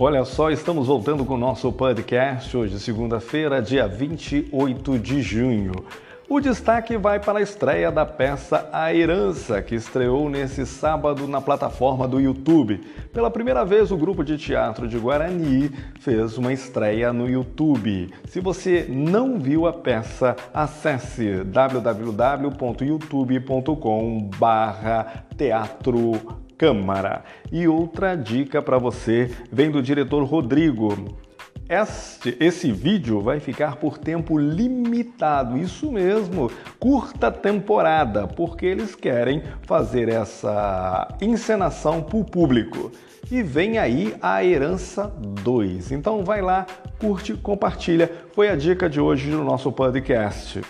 Olha só, estamos voltando com o nosso podcast hoje, segunda-feira, dia 28 de junho. O destaque vai para a estreia da peça A Herança, que estreou nesse sábado na plataforma do YouTube. Pela primeira vez, o grupo de teatro de Guarani fez uma estreia no YouTube. Se você não viu a peça, acesse www.youtube.com/teatro Câmara. E outra dica para você vem do diretor Rodrigo. Este, esse vídeo vai ficar por tempo limitado, isso mesmo, curta temporada, porque eles querem fazer essa encenação para o público. E vem aí a Herança 2. Então vai lá, curte, compartilha. Foi a dica de hoje no nosso podcast.